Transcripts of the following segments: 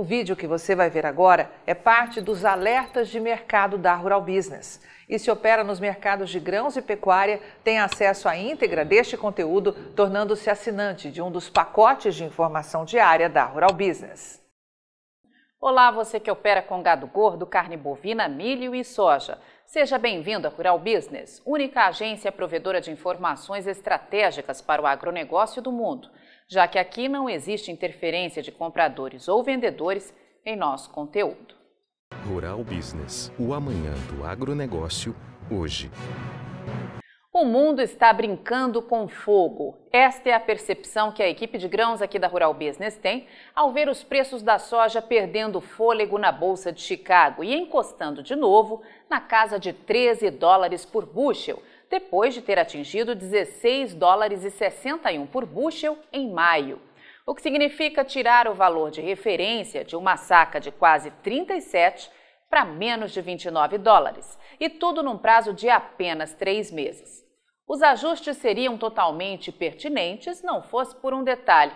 O vídeo que você vai ver agora é parte dos alertas de mercado da Rural Business. E se opera nos mercados de grãos e pecuária, tem acesso à íntegra deste conteúdo, tornando-se assinante de um dos pacotes de informação diária da Rural Business. Olá, você que opera com gado gordo, carne bovina, milho e soja. Seja bem-vindo à Rural Business, única agência provedora de informações estratégicas para o agronegócio do mundo já que aqui não existe interferência de compradores ou vendedores em nosso conteúdo. Rural Business, o amanhã do agronegócio, hoje. O mundo está brincando com fogo. Esta é a percepção que a equipe de grãos aqui da Rural Business tem ao ver os preços da soja perdendo fôlego na Bolsa de Chicago e encostando de novo na casa de 13 dólares por bushel, depois de ter atingido 16 dólares e 61 por bushel em maio, o que significa tirar o valor de referência de uma saca de quase 37 para menos de 29 dólares, e tudo num prazo de apenas três meses. Os ajustes seriam totalmente pertinentes não fosse por um detalhe.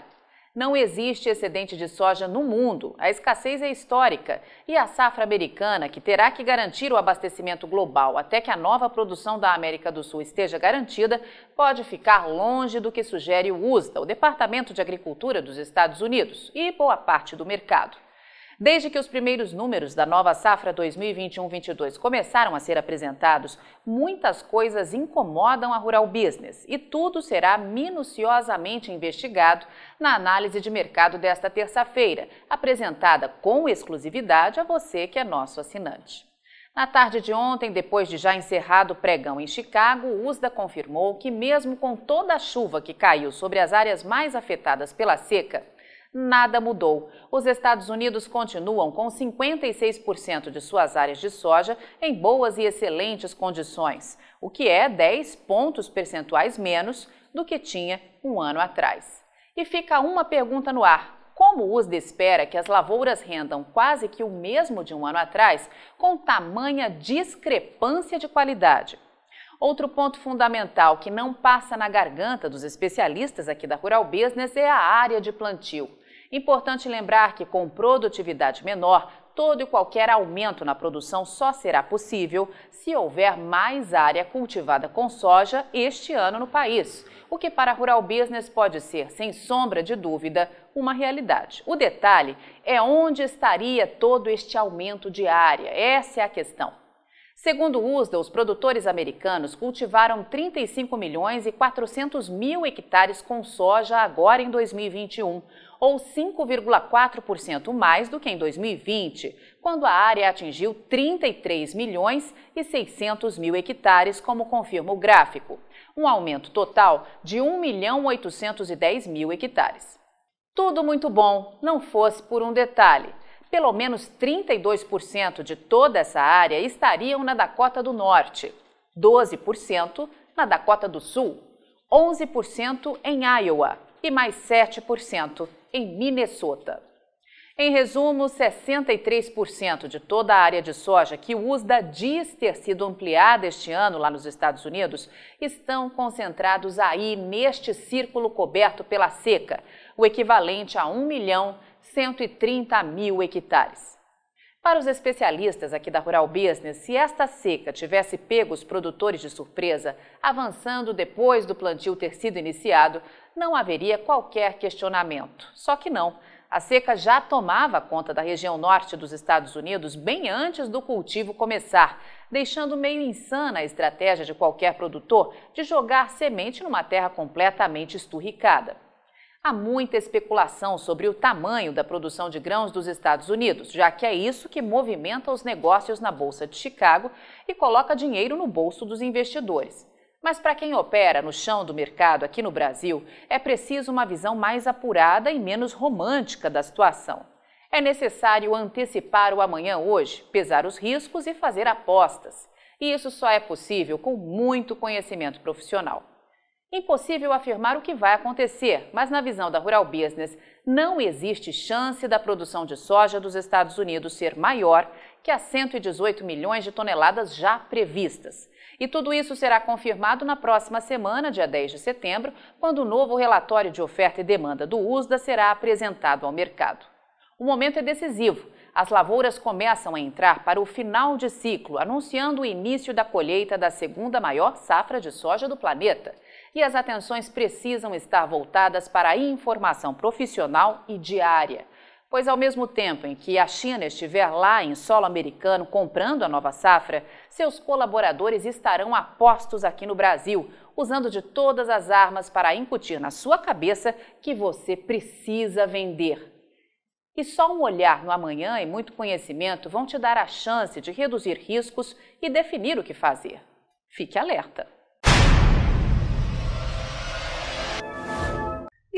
Não existe excedente de soja no mundo, a escassez é histórica e a safra americana, que terá que garantir o abastecimento global até que a nova produção da América do Sul esteja garantida, pode ficar longe do que sugere o USDA, o Departamento de Agricultura dos Estados Unidos, e boa parte do mercado. Desde que os primeiros números da nova safra 2021-22 começaram a ser apresentados, muitas coisas incomodam a Rural Business e tudo será minuciosamente investigado na análise de mercado desta terça-feira, apresentada com exclusividade a você que é nosso assinante. Na tarde de ontem, depois de já encerrado o pregão em Chicago, o USDA confirmou que, mesmo com toda a chuva que caiu sobre as áreas mais afetadas pela seca, nada mudou. Os Estados Unidos continuam com 56% de suas áreas de soja em boas e excelentes condições, o que é 10 pontos percentuais menos do que tinha um ano atrás. E fica uma pergunta no ar. Como o USDA espera que as lavouras rendam quase que o mesmo de um ano atrás, com tamanha discrepância de qualidade? Outro ponto fundamental que não passa na garganta dos especialistas aqui da Rural Business é a área de plantio. Importante lembrar que, com produtividade menor, todo e qualquer aumento na produção só será possível se houver mais área cultivada com soja este ano no país, o que para a Rural Business pode ser, sem sombra de dúvida, uma realidade. O detalhe é onde estaria todo este aumento de área, essa é a questão. Segundo o USDA, os produtores americanos cultivaram 35 milhões e 400 mil hectares com soja agora em 2021, ou 5,4% mais do que em 2020, quando a área atingiu 33 milhões e 600 mil hectares, como confirma o gráfico, um aumento total de 1 milhão 810 mil hectares. Tudo muito bom, não fosse por um detalhe. Pelo menos 32% de toda essa área estariam na Dakota do Norte, 12% na Dakota do Sul, 11% em Iowa e mais 7% em Minnesota. Em resumo, 63% de toda a área de soja que o USDA diz ter sido ampliada este ano lá nos Estados Unidos estão concentrados aí neste círculo coberto pela seca, o equivalente a 1 milhão 130 mil hectares. Para os especialistas aqui da Rural Business, se esta seca tivesse pego os produtores de surpresa, avançando depois do plantio ter sido iniciado, não haveria qualquer questionamento. Só que não. A seca já tomava conta da região norte dos Estados Unidos bem antes do cultivo começar, deixando meio insana a estratégia de qualquer produtor de jogar semente numa terra completamente esturricada. Há muita especulação sobre o tamanho da produção de grãos dos Estados Unidos, já que é isso que movimenta os negócios na Bolsa de Chicago e coloca dinheiro no bolso dos investidores. Mas para quem opera no chão do mercado aqui no Brasil, é preciso uma visão mais apurada e menos romântica da situação. É necessário antecipar o amanhã hoje, pesar os riscos e fazer apostas. E isso só é possível com muito conhecimento profissional. Impossível afirmar o que vai acontecer, mas na visão da Rural Business, não existe chance da produção de soja dos Estados Unidos ser maior que as 118 milhões de toneladas já previstas. E tudo isso será confirmado na próxima semana, dia 10 de setembro, quando o novo relatório de oferta e demanda do USDA será apresentado ao mercado. O momento é decisivo. As lavouras começam a entrar para o final de ciclo, anunciando o início da colheita da segunda maior safra de soja do planeta. E as atenções precisam estar voltadas para a informação profissional e diária. Pois, ao mesmo tempo em que a China estiver lá em solo americano comprando a nova safra, seus colaboradores estarão apostos aqui no Brasil, usando de todas as armas para incutir na sua cabeça que você precisa vender. E só um olhar no amanhã e muito conhecimento vão te dar a chance de reduzir riscos e definir o que fazer. Fique alerta!